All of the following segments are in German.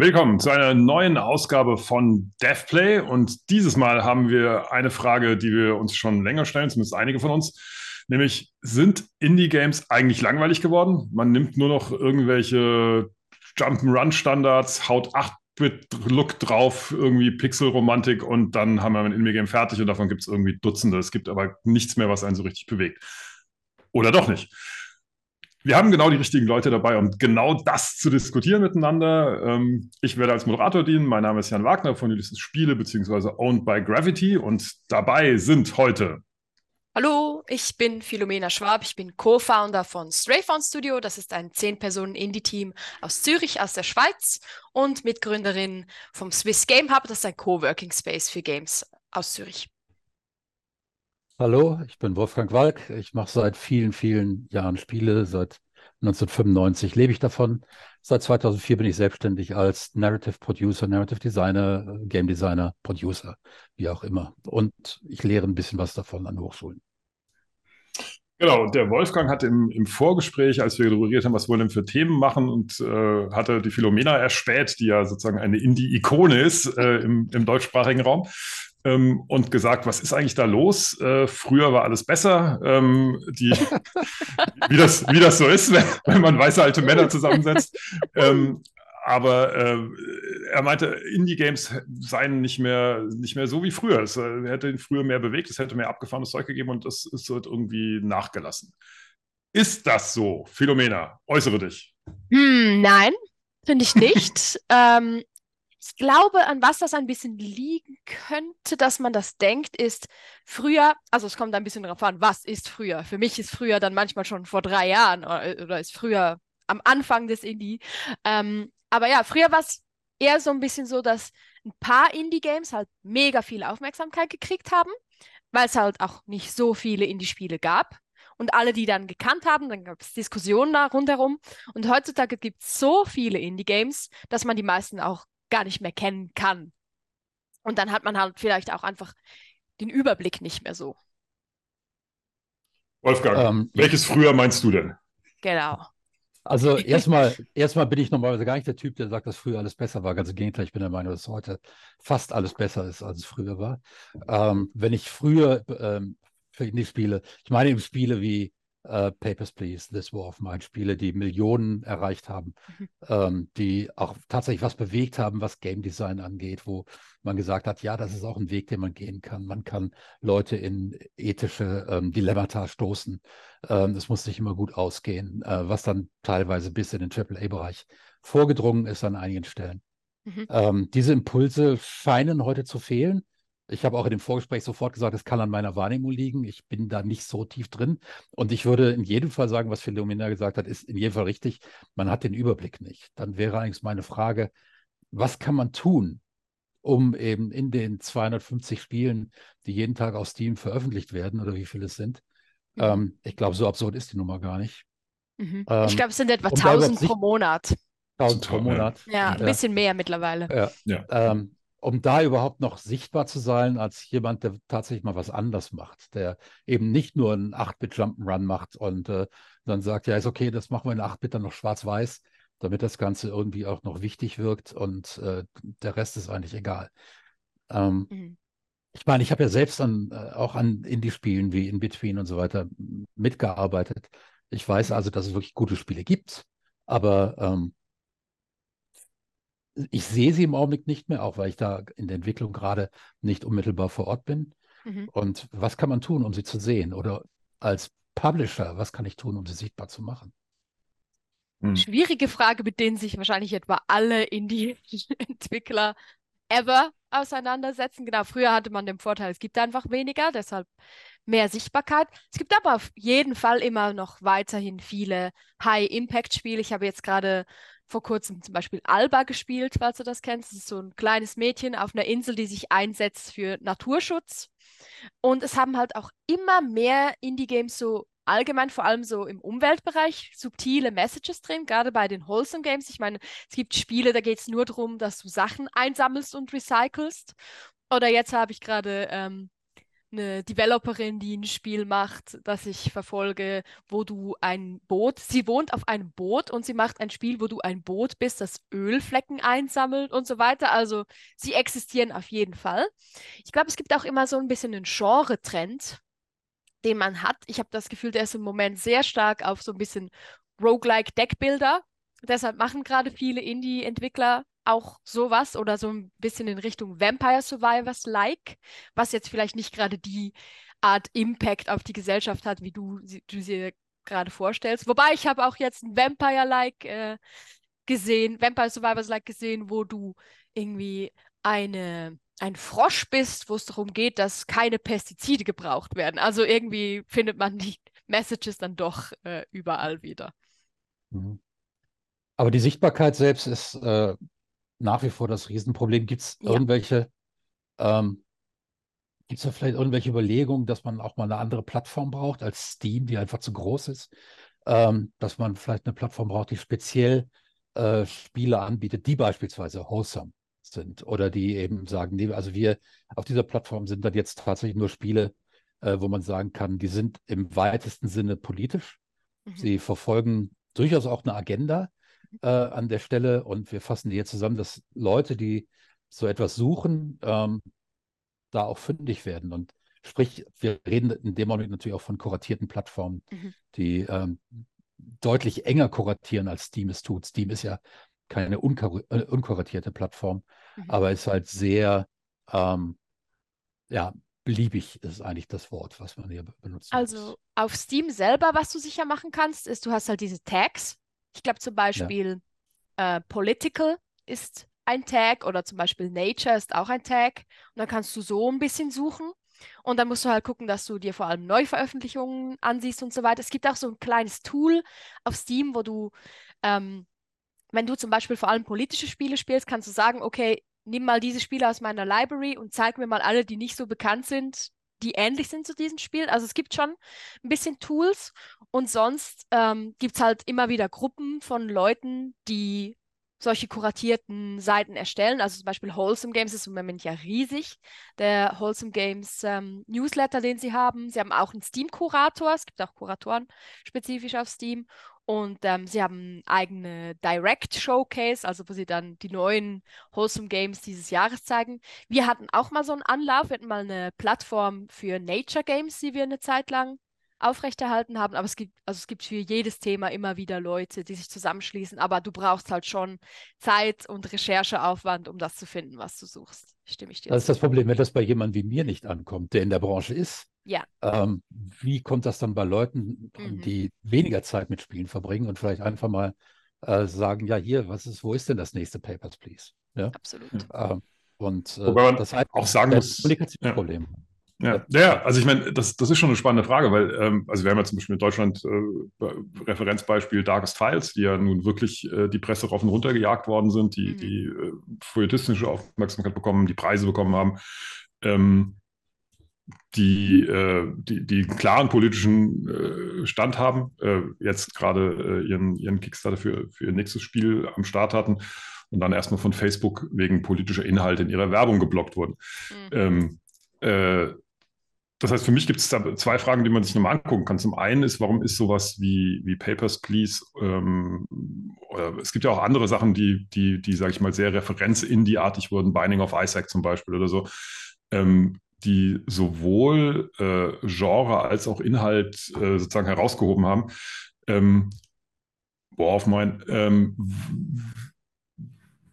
Willkommen zu einer neuen Ausgabe von DevPlay. Und dieses Mal haben wir eine Frage, die wir uns schon länger stellen, zumindest einige von uns. Nämlich, sind Indie-Games eigentlich langweilig geworden? Man nimmt nur noch irgendwelche Jump'n'Run-Standards, haut 8-Bit-Look drauf, irgendwie Pixel-Romantik und dann haben wir ein Indie-Game fertig und davon gibt es irgendwie Dutzende. Es gibt aber nichts mehr, was einen so richtig bewegt. Oder doch nicht wir haben genau die richtigen Leute dabei, um genau das zu diskutieren miteinander. Ähm, ich werde als Moderator dienen. Mein Name ist Jan Wagner von Ulysses Spiele bzw. Owned by Gravity und dabei sind heute. Hallo, ich bin Philomena Schwab. Ich bin Co-Founder von Strayfound Studio. Das ist ein 10-Personen-Indie-Team aus Zürich, aus der Schweiz und Mitgründerin vom Swiss Game Hub. Das ist ein Coworking Space für Games aus Zürich. Hallo, ich bin Wolfgang Walk. Ich mache seit vielen, vielen Jahren Spiele. Seit 1995 lebe ich davon. Seit 2004 bin ich selbstständig als Narrative Producer, Narrative Designer, Game Designer, Producer, wie auch immer. Und ich lehre ein bisschen was davon an Hochschulen. Genau, der Wolfgang hat im, im Vorgespräch, als wir darüber haben, was wollen wir denn für Themen machen, und äh, hatte die Philomena erspäht, die ja sozusagen eine Indie-Ikone ist äh, im, im deutschsprachigen Raum ähm, und gesagt, was ist eigentlich da los? Äh, früher war alles besser. Ähm, die, wie, das, wie das so ist, wenn, wenn man weiße alte Männer zusammensetzt. Ähm, aber äh, er meinte, Indie-Games seien nicht mehr, nicht mehr so wie früher. Es äh, hätte ihn früher mehr bewegt, es hätte mehr abgefahrenes Zeug gegeben und das ist wird irgendwie nachgelassen. Ist das so? Philomena, äußere dich. Hm, nein, finde ich nicht. ähm, ich glaube, an was das ein bisschen liegen könnte, dass man das denkt, ist früher, also es kommt ein bisschen darauf an, was ist früher? Für mich ist früher dann manchmal schon vor drei Jahren oder, äh, oder ist früher am Anfang des Indie. Ähm, aber ja, früher war es eher so ein bisschen so, dass ein paar Indie-Games halt mega viel Aufmerksamkeit gekriegt haben, weil es halt auch nicht so viele Indie-Spiele gab. Und alle, die dann gekannt haben, dann gab es Diskussionen da rundherum. Und heutzutage gibt es so viele Indie-Games, dass man die meisten auch gar nicht mehr kennen kann. Und dann hat man halt vielleicht auch einfach den Überblick nicht mehr so. Wolfgang, ähm, welches früher meinst du denn? Genau. Also erstmal, erstmal bin ich normalerweise gar nicht der Typ, der sagt, dass früher alles besser war. Ganz im Gegenteil, ich bin der Meinung, dass heute fast alles besser ist, als es früher war. Ähm, wenn ich früher ähm, für die Spiele, ich meine eben Spiele wie äh, Papers, Please, This War of Mine Spiele, die Millionen erreicht haben, mhm. ähm, die auch tatsächlich was bewegt haben, was Game Design angeht, wo man gesagt hat, ja, das ist auch ein Weg, den man gehen kann. Man kann Leute in ethische ähm, Dilemmata stoßen. Ähm, es muss nicht immer gut ausgehen, äh, was dann teilweise bis in den AAA-Bereich vorgedrungen ist an einigen Stellen. Mhm. Ähm, diese Impulse scheinen heute zu fehlen. Ich habe auch in dem Vorgespräch sofort gesagt, es kann an meiner Wahrnehmung liegen. Ich bin da nicht so tief drin. Und ich würde in jedem Fall sagen, was Philomena gesagt hat, ist in jedem Fall richtig. Man hat den Überblick nicht. Dann wäre eigentlich meine Frage, was kann man tun, um eben in den 250 Spielen, die jeden Tag auf Steam veröffentlicht werden, oder wie viele es sind, mhm. ähm, ich glaube, so absurd ist die Nummer gar nicht. Mhm. Ähm, ich glaube, es sind etwa um 1000 pro Monat. 1000 pro Monat. Ja, ein bisschen mehr mittlerweile. Ja. ja. Ähm, um da überhaupt noch sichtbar zu sein als jemand, der tatsächlich mal was anders macht, der eben nicht nur einen 8-Bit Jump'n'Run macht und äh, dann sagt, ja, ist okay, das machen wir in 8-Bit dann noch schwarz-weiß, damit das Ganze irgendwie auch noch wichtig wirkt und äh, der Rest ist eigentlich egal. Ähm, mhm. Ich meine, ich habe ja selbst an, äh, auch an Indie-Spielen wie In Between und so weiter mitgearbeitet. Ich weiß also, dass es wirklich gute Spiele gibt, aber ähm, ich sehe sie im Augenblick nicht mehr, auch weil ich da in der Entwicklung gerade nicht unmittelbar vor Ort bin. Mhm. Und was kann man tun, um sie zu sehen? Oder als Publisher, was kann ich tun, um sie sichtbar zu machen? Hm. Schwierige Frage, mit denen sich wahrscheinlich etwa alle Indie-Entwickler ever auseinandersetzen. Genau, früher hatte man den Vorteil, es gibt einfach weniger, deshalb mehr Sichtbarkeit. Es gibt aber auf jeden Fall immer noch weiterhin viele High-Impact-Spiele. Ich habe jetzt gerade vor kurzem zum Beispiel Alba gespielt, falls du das kennst. Das ist so ein kleines Mädchen auf einer Insel, die sich einsetzt für Naturschutz. Und es haben halt auch immer mehr Indie-Games so allgemein, vor allem so im Umweltbereich, subtile Messages drin, gerade bei den Wholesome Games. Ich meine, es gibt Spiele, da geht es nur darum, dass du Sachen einsammelst und recycelst. Oder jetzt habe ich gerade ähm, eine Developerin, die ein Spiel macht, das ich verfolge, wo du ein Boot, sie wohnt auf einem Boot und sie macht ein Spiel, wo du ein Boot bist, das Ölflecken einsammelt und so weiter. Also sie existieren auf jeden Fall. Ich glaube, es gibt auch immer so ein bisschen einen Genre-Trend, den man hat. Ich habe das Gefühl, der ist im Moment sehr stark auf so ein bisschen Roguelike Deckbilder. Deshalb machen gerade viele Indie-Entwickler auch sowas oder so ein bisschen in Richtung Vampire Survivors-like, was jetzt vielleicht nicht gerade die Art Impact auf die Gesellschaft hat, wie du, du sie gerade vorstellst. Wobei ich habe auch jetzt ein Vampire-like äh, gesehen, Vampire Survivors-like gesehen, wo du irgendwie eine ein Frosch bist, wo es darum geht, dass keine Pestizide gebraucht werden. Also irgendwie findet man die Messages dann doch äh, überall wieder. Mhm. Aber die Sichtbarkeit selbst ist äh, nach wie vor das Riesenproblem. Gibt es ja. irgendwelche, ähm, gibt es da vielleicht irgendwelche Überlegungen, dass man auch mal eine andere Plattform braucht als Steam, die einfach zu groß ist? Ähm, dass man vielleicht eine Plattform braucht, die speziell äh, Spiele anbietet, die beispielsweise wholesome sind oder die eben sagen, nee, also wir auf dieser Plattform sind dann jetzt tatsächlich nur Spiele, äh, wo man sagen kann, die sind im weitesten Sinne politisch. Mhm. Sie verfolgen durchaus auch eine Agenda, äh, an der Stelle und wir fassen die jetzt zusammen, dass Leute, die so etwas suchen, ähm, da auch fündig werden. Und sprich, wir reden in dem Moment natürlich auch von kuratierten Plattformen, mhm. die ähm, deutlich enger kuratieren, als Steam es tut. Steam ist ja keine unkor äh, unkuratierte Plattform, mhm. aber ist halt sehr, ähm, ja, beliebig ist eigentlich das Wort, was man hier benutzt. Also muss. auf Steam selber, was du sicher machen kannst, ist, du hast halt diese Tags, ich glaube zum Beispiel ja. äh, Political ist ein Tag oder zum Beispiel Nature ist auch ein Tag. Und dann kannst du so ein bisschen suchen. Und dann musst du halt gucken, dass du dir vor allem Neuveröffentlichungen ansiehst und so weiter. Es gibt auch so ein kleines Tool auf Steam, wo du, ähm, wenn du zum Beispiel vor allem politische Spiele spielst, kannst du sagen, okay, nimm mal diese Spiele aus meiner Library und zeig mir mal alle, die nicht so bekannt sind, die ähnlich sind zu diesem Spiel. Also es gibt schon ein bisschen Tools und sonst ähm, gibt es halt immer wieder Gruppen von Leuten, die solche kuratierten Seiten erstellen. Also zum Beispiel Wholesome Games ist im Moment ja riesig. Der Wholesome Games ähm, Newsletter, den sie haben. Sie haben auch einen Steam-Kurator. Es gibt auch Kuratoren spezifisch auf Steam. Und ähm, sie haben eigene Direct Showcase, also wo sie dann die neuen Wholesome Games dieses Jahres zeigen. Wir hatten auch mal so einen Anlauf, wir hatten mal eine Plattform für Nature Games, die wir eine Zeit lang aufrechterhalten haben. Aber es gibt, also es gibt für jedes Thema immer wieder Leute, die sich zusammenschließen. Aber du brauchst halt schon Zeit und Rechercheaufwand, um das zu finden, was du suchst. Stimme ich dir. Das ist das Problem, wenn das bei jemandem wie mir nicht ankommt, der in der Branche ist ja. Ähm, wie kommt das dann bei Leuten, mhm. die weniger Zeit mit Spielen verbringen und vielleicht einfach mal äh, sagen, ja, hier, was ist, wo ist denn das nächste Papers, Please? Ja? Absolut. Ähm, und äh, Wobei man das auch sagen muss, Kommunikationsproblem. Ja. Ja, ja, also ich meine, das, das ist schon eine spannende Frage, weil, ähm, also wir haben ja zum Beispiel in Deutschland äh, Referenzbeispiel Darkest Files, die ja nun wirklich äh, die Presse rauf und runter gejagt worden sind, die, mhm. die äh, feuilletistische Aufmerksamkeit bekommen, die Preise bekommen haben. Ähm, die, äh, die, die klaren politischen äh, Stand haben, äh, jetzt gerade äh, ihren, ihren Kickstarter für, für ihr nächstes Spiel am Start hatten und dann erstmal von Facebook wegen politischer Inhalte in ihrer Werbung geblockt wurden. Mhm. Ähm, äh, das heißt, für mich gibt es da zwei Fragen, die man sich nochmal angucken kann. Zum einen ist, warum ist sowas wie, wie Papers, Please, ähm, oder es gibt ja auch andere Sachen, die, die, die sage ich mal, sehr Referenz-Indie-artig wurden, Binding of Isaac zum Beispiel oder so. Ähm, die sowohl äh, Genre als auch Inhalt äh, sozusagen herausgehoben haben. Ähm, worauf mein, ähm,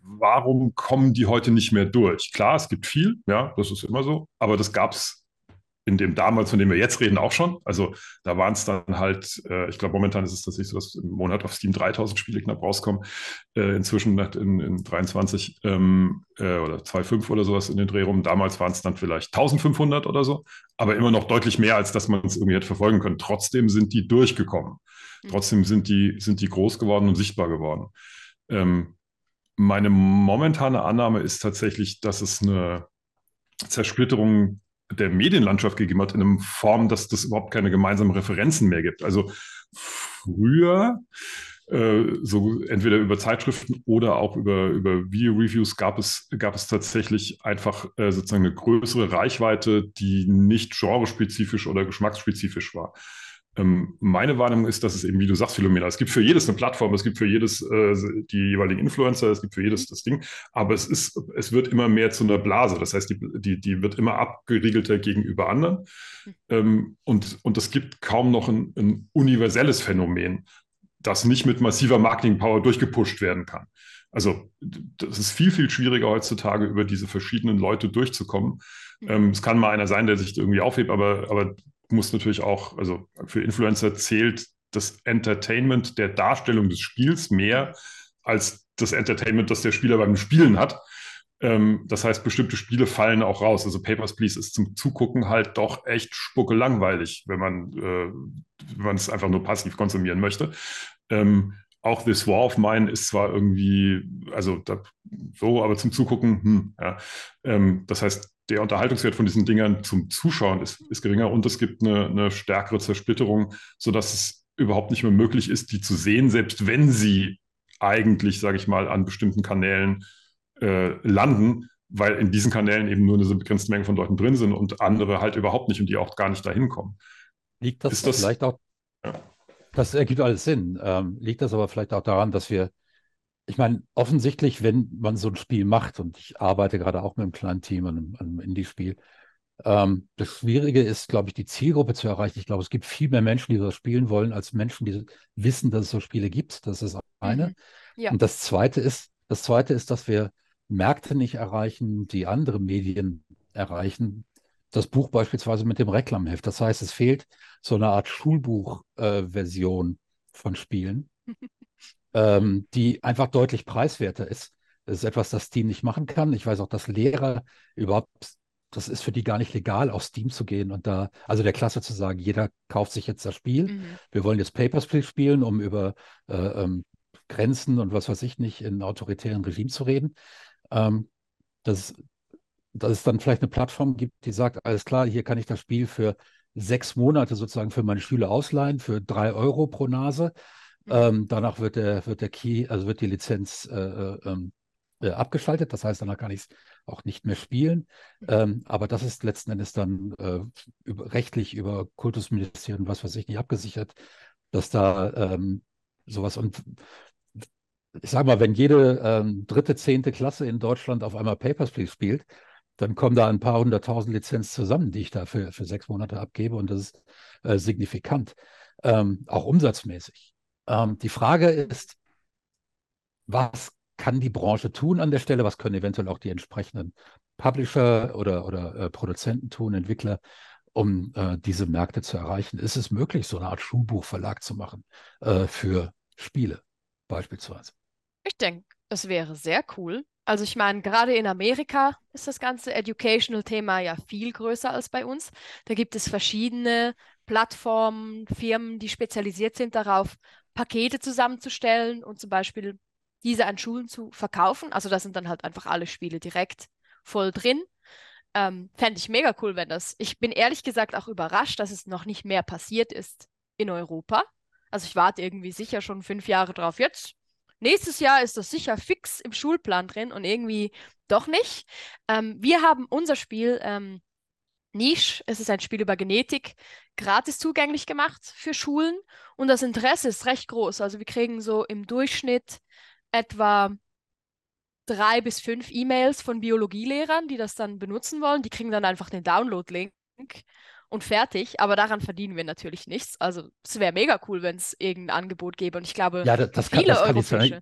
warum kommen die heute nicht mehr durch? Klar, es gibt viel, ja, das ist immer so, aber das gab es in dem damals, von dem wir jetzt reden, auch schon. Also da waren es dann halt, äh, ich glaube, momentan ist es tatsächlich so, dass im Monat auf Steam 3000 Spiele knapp rauskommen. Äh, inzwischen in, in 23 ähm, äh, oder 2,5 oder sowas in den Dreh rum. Damals waren es dann vielleicht 1500 oder so, aber immer noch deutlich mehr, als dass man es irgendwie hätte verfolgen können. Trotzdem sind die durchgekommen. Mhm. Trotzdem sind die, sind die groß geworden und sichtbar geworden. Ähm, meine momentane Annahme ist tatsächlich, dass es eine Zersplitterung der Medienlandschaft gegeben hat, in einer Form, dass das überhaupt keine gemeinsamen Referenzen mehr gibt. Also früher äh, so entweder über Zeitschriften oder auch über, über Video-Reviews gab es, gab es tatsächlich einfach äh, sozusagen eine größere Reichweite, die nicht genrespezifisch oder geschmacksspezifisch war. Ähm, meine Wahrnehmung ist, dass es eben, wie du sagst, Philomena, es gibt für jedes eine Plattform, es gibt für jedes äh, die jeweiligen Influencer, es gibt für jedes das Ding, aber es ist, es wird immer mehr zu einer Blase. Das heißt, die, die, die wird immer abgeriegelter gegenüber anderen. Ähm, und, und es gibt kaum noch ein, ein universelles Phänomen das nicht mit massiver Marketing-Power durchgepusht werden kann. Also das ist viel, viel schwieriger heutzutage, über diese verschiedenen Leute durchzukommen. Mhm. Ähm, es kann mal einer sein, der sich irgendwie aufhebt, aber, aber muss natürlich auch, also für Influencer zählt das Entertainment der Darstellung des Spiels mehr als das Entertainment, das der Spieler beim Spielen hat. Ähm, das heißt, bestimmte Spiele fallen auch raus. Also Papers, Please ist zum Zugucken halt doch echt spucke langweilig, wenn man, äh, es einfach nur passiv konsumieren möchte. Ähm, auch This War of Mine ist zwar irgendwie, also da, so, aber zum Zugucken, hm, ja. Ähm, das heißt, der Unterhaltungswert von diesen Dingern zum Zuschauen ist, ist geringer und es gibt eine, eine stärkere Zersplitterung, sodass es überhaupt nicht mehr möglich ist, die zu sehen, selbst wenn sie eigentlich, sage ich mal, an bestimmten Kanälen äh, landen, weil in diesen Kanälen eben nur eine begrenzte Menge von Leuten drin sind und andere halt überhaupt nicht und die auch gar nicht dahin kommen. Liegt das, das vielleicht auch ja. Das ergibt alles Sinn. Ähm, liegt das aber vielleicht auch daran, dass wir, ich meine, offensichtlich, wenn man so ein Spiel macht, und ich arbeite gerade auch mit einem kleinen Team an einem, einem Indie-Spiel, ähm, das Schwierige ist, glaube ich, die Zielgruppe zu erreichen. Ich glaube, es gibt viel mehr Menschen, die das spielen wollen, als Menschen, die wissen, dass es so Spiele gibt. Das ist eine. Mhm. Ja. Und das zweite ist, das zweite ist, dass wir Märkte nicht erreichen, die andere Medien erreichen, das Buch beispielsweise mit dem Reklamheft. Das heißt, es fehlt so eine Art Schulbuch-Version äh, von Spielen, ähm, die einfach deutlich preiswerter ist. Das ist etwas, das Steam nicht machen kann. Ich weiß auch, dass Lehrer überhaupt, das ist für die gar nicht legal, auf Steam zu gehen und da, also der Klasse zu sagen, jeder kauft sich jetzt das Spiel. Mhm. Wir wollen jetzt Papers, Please spielen, um über äh, ähm, Grenzen und was weiß ich nicht in autoritären Regimen zu reden. Ähm, das, dass es dann vielleicht eine Plattform gibt, die sagt, alles klar, hier kann ich das Spiel für sechs Monate sozusagen für meine Schüler ausleihen, für drei Euro pro Nase. Mhm. Ähm, danach wird der, wird der Key, also wird die Lizenz äh, äh, ähm, äh, abgeschaltet. Das heißt, danach kann ich es auch nicht mehr spielen. Mhm. Ähm, aber das ist letzten Endes dann äh, über, rechtlich über Kultusministerien, was weiß ich, nicht abgesichert, dass da ähm, sowas und ich sage mal, wenn jede ähm, dritte, zehnte Klasse in Deutschland auf einmal Papers, Please spielt, dann kommen da ein paar hunderttausend Lizenzen zusammen, die ich da für, für sechs Monate abgebe und das ist äh, signifikant, ähm, auch umsatzmäßig. Ähm, die Frage ist, was kann die Branche tun an der Stelle? Was können eventuell auch die entsprechenden Publisher oder, oder äh, Produzenten tun, Entwickler, um äh, diese Märkte zu erreichen? Ist es möglich, so eine Art Schulbuchverlag zu machen äh, für Spiele beispielsweise? Ich denke, es wäre sehr cool. Also ich meine, gerade in Amerika ist das ganze Educational-Thema ja viel größer als bei uns. Da gibt es verschiedene Plattformen, Firmen, die spezialisiert sind darauf, Pakete zusammenzustellen und zum Beispiel diese an Schulen zu verkaufen. Also da sind dann halt einfach alle Spiele direkt voll drin. Ähm, Fände ich mega cool, wenn das. Ich bin ehrlich gesagt auch überrascht, dass es noch nicht mehr passiert ist in Europa. Also ich warte irgendwie sicher schon fünf Jahre drauf. Jetzt Nächstes Jahr ist das sicher fix im Schulplan drin und irgendwie doch nicht. Ähm, wir haben unser Spiel ähm, Niche, es ist ein Spiel über Genetik, gratis zugänglich gemacht für Schulen und das Interesse ist recht groß. Also wir kriegen so im Durchschnitt etwa drei bis fünf E-Mails von Biologielehrern, die das dann benutzen wollen. Die kriegen dann einfach den Download-Link und fertig. Aber daran verdienen wir natürlich nichts. Also es wäre mega cool, wenn es irgendein Angebot gäbe. Und ich glaube, ja, das, das viele kann, das kann,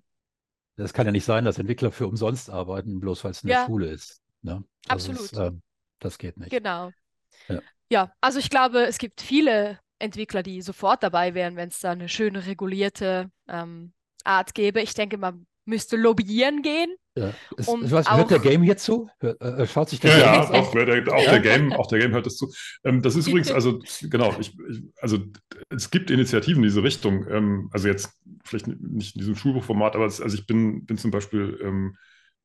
das kann ja nicht sein, dass Entwickler für umsonst arbeiten, bloß weil es eine ja. Schule ist. Ne? Das Absolut. Ist, äh, das geht nicht. Genau. Ja. ja, also ich glaube, es gibt viele Entwickler, die sofort dabei wären, wenn es da eine schöne regulierte ähm, Art gäbe. Ich denke, man müsste lobbyieren gehen. Ja. Ist, um weiß, hört der Game jetzt zu? Hör, äh, schaut sich der ja, Game ja, auch, der, auch ja. der Game, auch der Game hört es zu. Ähm, das ist übrigens, also genau, ich, ich, also es gibt Initiativen in diese Richtung. Ähm, also jetzt vielleicht nicht in diesem Schulbuchformat, aber es, also ich bin, bin zum Beispiel ähm,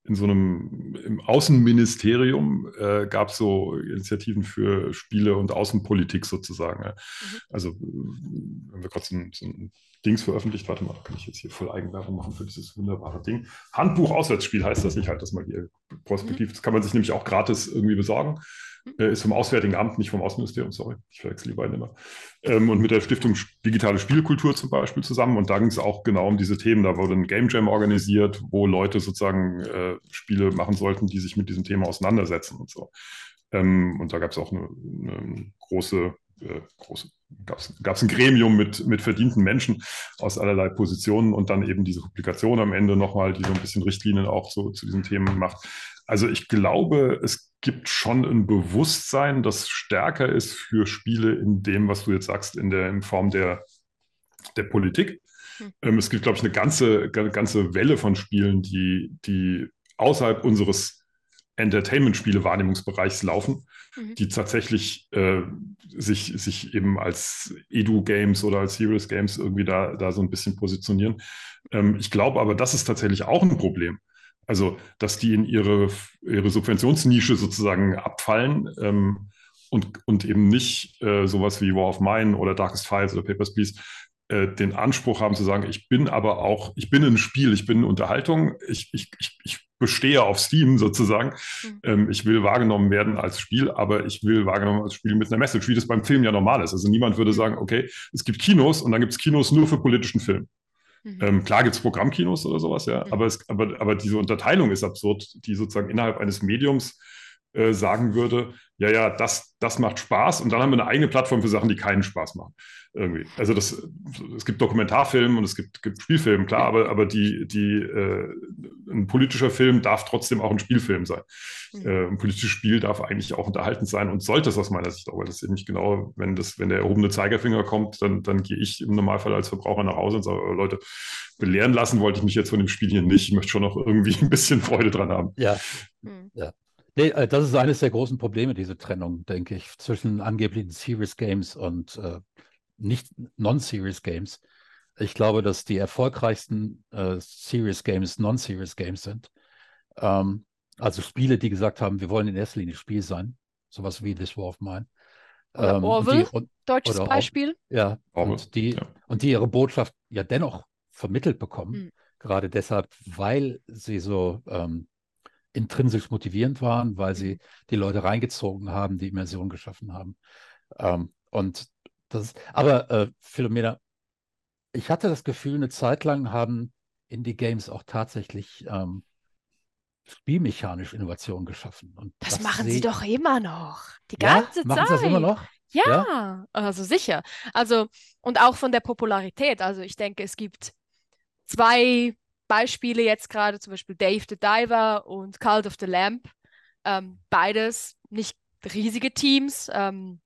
in so einem im Außenministerium äh, gab es so Initiativen für Spiele und Außenpolitik sozusagen. Ja. Mhm. Also wenn wir gerade so, so ein Dings veröffentlicht, warte mal, kann ich jetzt hier voll Eigenwerbung machen für dieses wunderbare Ding. Handbuch Auswärtsspiel heißt das, ich halte das mal hier prospektiv. Mhm. Das kann man sich nämlich auch gratis irgendwie besorgen. Äh, ist vom Auswärtigen Amt, nicht vom Außenministerium, sorry, ich verwechsel die beiden immer. Ähm, und mit der Stiftung Digitale Spielkultur zum Beispiel zusammen. Und da ging es auch genau um diese Themen. Da wurde ein Game Jam organisiert, wo Leute sozusagen äh, Spiele machen sollten, die sich mit diesem Thema auseinandersetzen und so. Ähm, und da gab es auch eine, eine große äh, große, gab es ein Gremium mit, mit verdienten Menschen aus allerlei Positionen und dann eben diese Publikation am Ende nochmal, die so ein bisschen Richtlinien auch so zu diesen Themen macht. Also ich glaube, es gibt schon ein Bewusstsein, das stärker ist für Spiele in dem, was du jetzt sagst, in der in Form der, der Politik. Hm. Ähm, es gibt, glaube ich, eine ganze, ganze Welle von Spielen, die, die außerhalb unseres Entertainment-Spiele-Wahrnehmungsbereichs laufen, mhm. die tatsächlich äh, sich, sich eben als Edu-Games oder als Serious-Games irgendwie da, da so ein bisschen positionieren. Ähm, ich glaube aber, das ist tatsächlich auch ein Problem. Also, dass die in ihre, ihre Subventionsnische sozusagen abfallen ähm, und, und eben nicht äh, sowas wie War of Mine oder Darkest Files oder Papers, Please äh, den Anspruch haben zu sagen, ich bin aber auch, ich bin ein Spiel, ich bin Unterhaltung, ich, ich, ich, ich bestehe auf Steam sozusagen. Mhm. Ähm, ich will wahrgenommen werden als Spiel, aber ich will wahrgenommen als Spiel mit einer Message, wie das beim Film ja normal ist. Also niemand würde mhm. sagen, okay, es gibt Kinos und dann gibt es Kinos nur für politischen Film. Mhm. Ähm, klar gibt es Programmkinos oder sowas, ja, mhm. aber, es, aber, aber diese Unterteilung ist absurd, die sozusagen innerhalb eines Mediums äh, sagen würde, ja, ja, das, das macht Spaß und dann haben wir eine eigene Plattform für Sachen, die keinen Spaß machen. Irgendwie. Also das, es gibt Dokumentarfilme und es gibt, gibt Spielfilme, klar, aber, aber die, die, äh, ein politischer Film darf trotzdem auch ein Spielfilm sein. Mhm. Äh, ein politisches Spiel darf eigentlich auch unterhaltend sein und sollte es aus meiner Sicht auch, weil das ist nicht genau, wenn das, wenn der erhobene Zeigerfinger kommt, dann, dann gehe ich im Normalfall als Verbraucher nach Hause und sage, oh, Leute, belehren lassen wollte ich mich jetzt von dem Spiel hier nicht. Ich möchte schon noch irgendwie ein bisschen Freude dran haben. Ja, mhm. ja. Nee, äh, das ist eines der großen Probleme, diese Trennung, denke ich, zwischen angeblichen Serious Games und äh, nicht Non-Serious Games. Ich glaube, dass die erfolgreichsten äh, Serious Games Non-Serious Games sind. Ähm, also Spiele, die gesagt haben, wir wollen in erster Linie Spiel sein. Sowas wie This War of Mine. Oder ähm, Orwell, und die, und, deutsches oder Beispiel. ja, und die, ja. und die ihre Botschaft ja dennoch vermittelt bekommen. Mhm. Gerade deshalb, weil sie so ähm, intrinsisch motivierend waren, weil sie mhm. die Leute reingezogen haben, die Immersion geschaffen haben. Ähm, und das, aber äh, Philomena, ich hatte das Gefühl, eine Zeit lang haben Indie-Games auch tatsächlich ähm, spielmechanisch Innovation geschaffen. Und das, das machen sie doch immer noch. Die ganze ja, machen Zeit. Sie das immer noch? Ja, ja, also sicher. Also, und auch von der Popularität. Also ich denke, es gibt zwei Beispiele jetzt gerade, zum Beispiel Dave the Diver und Cult of the Lamp. Ähm, beides nicht riesige Teams. Ähm,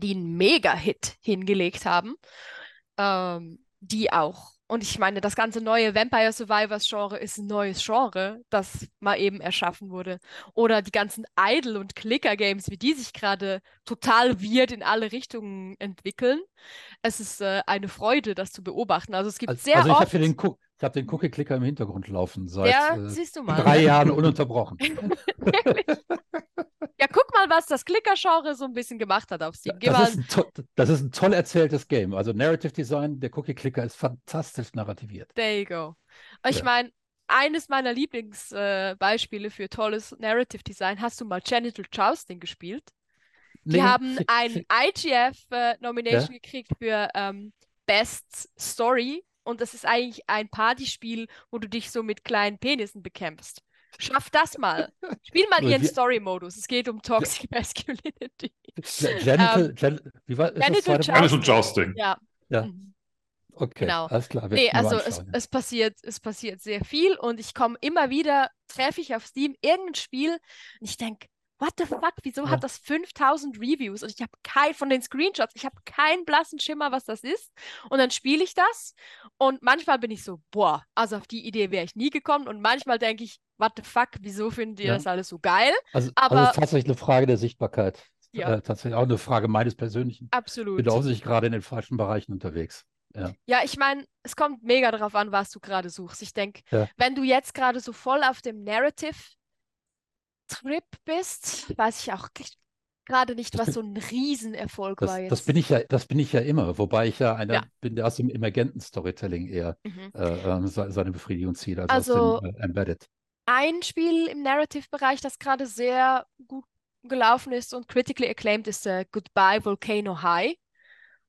die einen Mega-Hit hingelegt haben, ähm, die auch. Und ich meine, das ganze neue Vampire Survivors Genre ist ein neues Genre, das mal eben erschaffen wurde. Oder die ganzen Idle- und Clicker-Games, wie die sich gerade total weird in alle Richtungen entwickeln. Es ist äh, eine Freude, das zu beobachten. Also es gibt also, sehr also ich habe den, ich habe den Cookie-Clicker im Hintergrund laufen seit ja, äh, drei Jahren ununterbrochen. Ja, guck mal, was das Clicker-Genre so ein bisschen gemacht hat auf Steam. Das ist, das, ist ein toll erzähltes Game. Also Narrative Design, der Cookie-Clicker ist fantastisch narrativiert. There you go. Ich ja. meine, eines meiner Lieblingsbeispiele äh, für tolles Narrative Design, hast du mal Genital Jousting gespielt? Die nee, haben ein IGF-Nomination äh, ja? gekriegt für ähm, Best Story und das ist eigentlich ein Partyspiel, wo du dich so mit kleinen Penissen bekämpfst. Schaff das mal. Spiel mal ihren Story-Modus. Es geht um Toxic Masculinity. Genital, um, Gen wie war Genital Jousting. Jousting. Ja. ja. Mhm. Okay, genau. alles klar. Nee, also es, es, passiert, es passiert sehr viel und ich komme immer wieder, treffe ich auf Steam irgendein Spiel und ich denke, what the fuck, wieso ja. hat das 5000 Reviews und ich habe kein von den Screenshots, ich habe keinen blassen Schimmer, was das ist und dann spiele ich das und manchmal bin ich so, boah, also auf die Idee wäre ich nie gekommen und manchmal denke ich, what the fuck, wieso findet ihr ja. das alles so geil? Also, Aber also ist tatsächlich eine Frage der Sichtbarkeit. Ja. Äh, tatsächlich auch eine Frage meines persönlichen. Absolut. Bin offensichtlich gerade in den falschen Bereichen unterwegs. Ja, Ja, ich meine, es kommt mega darauf an, was du gerade suchst. Ich denke, Ja. wenn du jetzt gerade so voll auf dem Narrative-Trip bist, weiß ich auch gerade nicht, Das was so ein Riesenerfolg das, war das jetzt. bin ich ja, das bin ich ja immer, wobei ich ja einer Ja. bin, der aus dem emergenten Storytelling eher Mhm. äh, ähm, se- seine Befriedigung zieht, als Also- aus dem äh, Embedded. Ein Spiel im Narrative-Bereich, das gerade sehr gut gelaufen ist und critically acclaimed, ist äh, Goodbye Volcano High,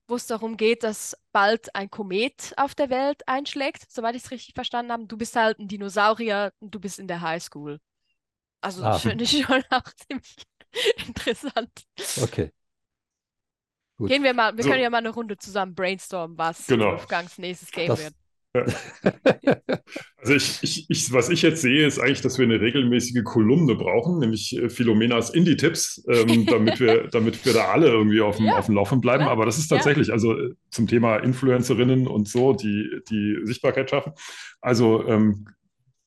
wo es darum geht, dass bald ein Komet auf der Welt einschlägt, soweit ich es richtig verstanden habe. Du bist halt ein Dinosaurier und du bist in der Highschool. Also Ah. das finde ich schon auch ziemlich interessant. Okay. Gut. Gehen wir mal, wir So. können ja mal eine Runde zusammen brainstormen, was Genau. Wolfgangs nächstes Game Das- wird. Also ich, ich, ich, was ich jetzt sehe, ist eigentlich, dass wir eine regelmäßige Kolumne brauchen, nämlich äh, Philomenas Indie-Tipps, ähm, damit wir, damit wir da alle irgendwie auf dem, Ja, auf dem Laufenden bleiben. klar. Aber das ist Ja. tatsächlich, also äh, zum Thema Influencerinnen und so, die, die Sichtbarkeit schaffen. Also ähm,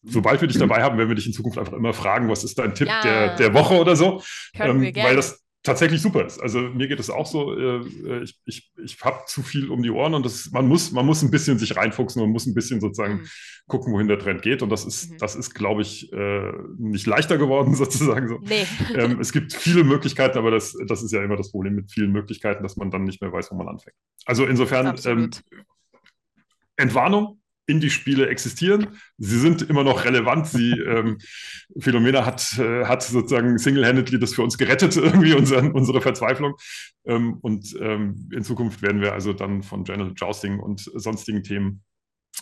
sobald wir dich dabei haben, werden wir dich in Zukunft einfach immer fragen, was ist dein Tipp Ja. der, der Woche oder so. Ähm, gerne. weil das tatsächlich super ist. Also mir geht es auch so, äh, ich, ich, ich habe zu viel um die Ohren und das, man, muss, man muss ein bisschen sich reinfuchsen und muss ein bisschen sozusagen Mhm. gucken, wohin der Trend geht. Und das ist, Mhm. das ist, glaube ich, äh, nicht leichter geworden, sozusagen so. Nee. ähm, es gibt viele Möglichkeiten, aber das, das ist ja immer das Problem mit vielen Möglichkeiten, dass man dann nicht mehr weiß, wo man anfängt. Also insofern ähm. Entwarnung. Indie-Spiele existieren. Sie sind immer noch relevant. Sie, ähm, Philomena hat, äh, hat sozusagen single-handedly das für uns gerettet, irgendwie unsere, unsere Verzweiflung. Ähm, und ähm, in Zukunft werden wir also dann von General Jousting und sonstigen Themen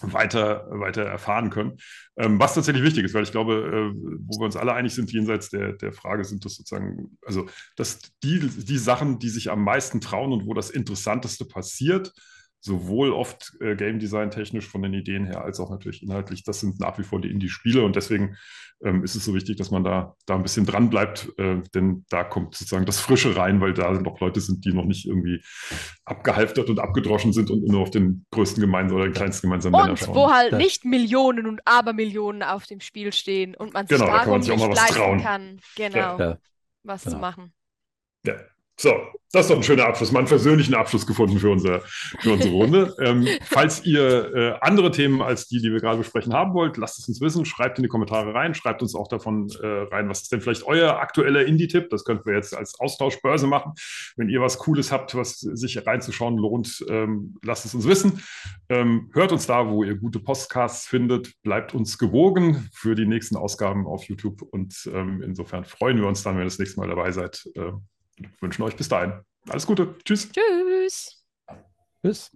weiter, weiter erfahren können. Ähm, was tatsächlich wichtig ist, weil ich glaube, äh, wo wir uns alle einig sind, jenseits der, der Frage sind das sozusagen, also dass die, die Sachen, die sich am meisten trauen und wo das Interessanteste passiert, sowohl oft äh, Game Design technisch von den Ideen her, als auch natürlich inhaltlich, das sind nach wie vor die Indie-Spiele und deswegen ähm, ist es so wichtig, dass man da, da ein bisschen dran bleibt, äh, denn da kommt sozusagen das Frische rein, weil da noch Leute sind, die noch nicht irgendwie abgehalftert und abgedroschen sind und nur auf den größten gemeinsamen oder den kleinsten gemeinsamen Nenner Und schauen. wo halt Ja. nicht Millionen und Abermillionen auf dem Spiel stehen und man sich Genau, da kann man sich auch nicht mal was leisten trauen. kann, genau, Ja, was zu genau. machen. Ja. So, das ist doch ein schöner Abschluss. Mal einen versöhnlichen Abschluss gefunden für, unser, für unsere Runde. ähm, falls ihr äh, andere Themen als die, die wir gerade besprechen, haben wollt, lasst es uns wissen. Schreibt in die Kommentare rein. Schreibt uns auch davon äh, rein, was ist denn vielleicht euer aktueller Indie-Tipp? Das könnten wir jetzt als Austauschbörse machen. Wenn ihr was Cooles habt, was sich reinzuschauen lohnt, ähm, lasst es uns wissen. Ähm, hört uns da, wo ihr gute Podcasts findet. Bleibt uns gewogen für die nächsten Ausgaben auf YouTube. Und ähm, insofern freuen wir uns dann, wenn ihr das nächste Mal dabei seid. Äh, wünschen euch bis dahin alles Gute. Tschüss. Tschüss. Tschüss.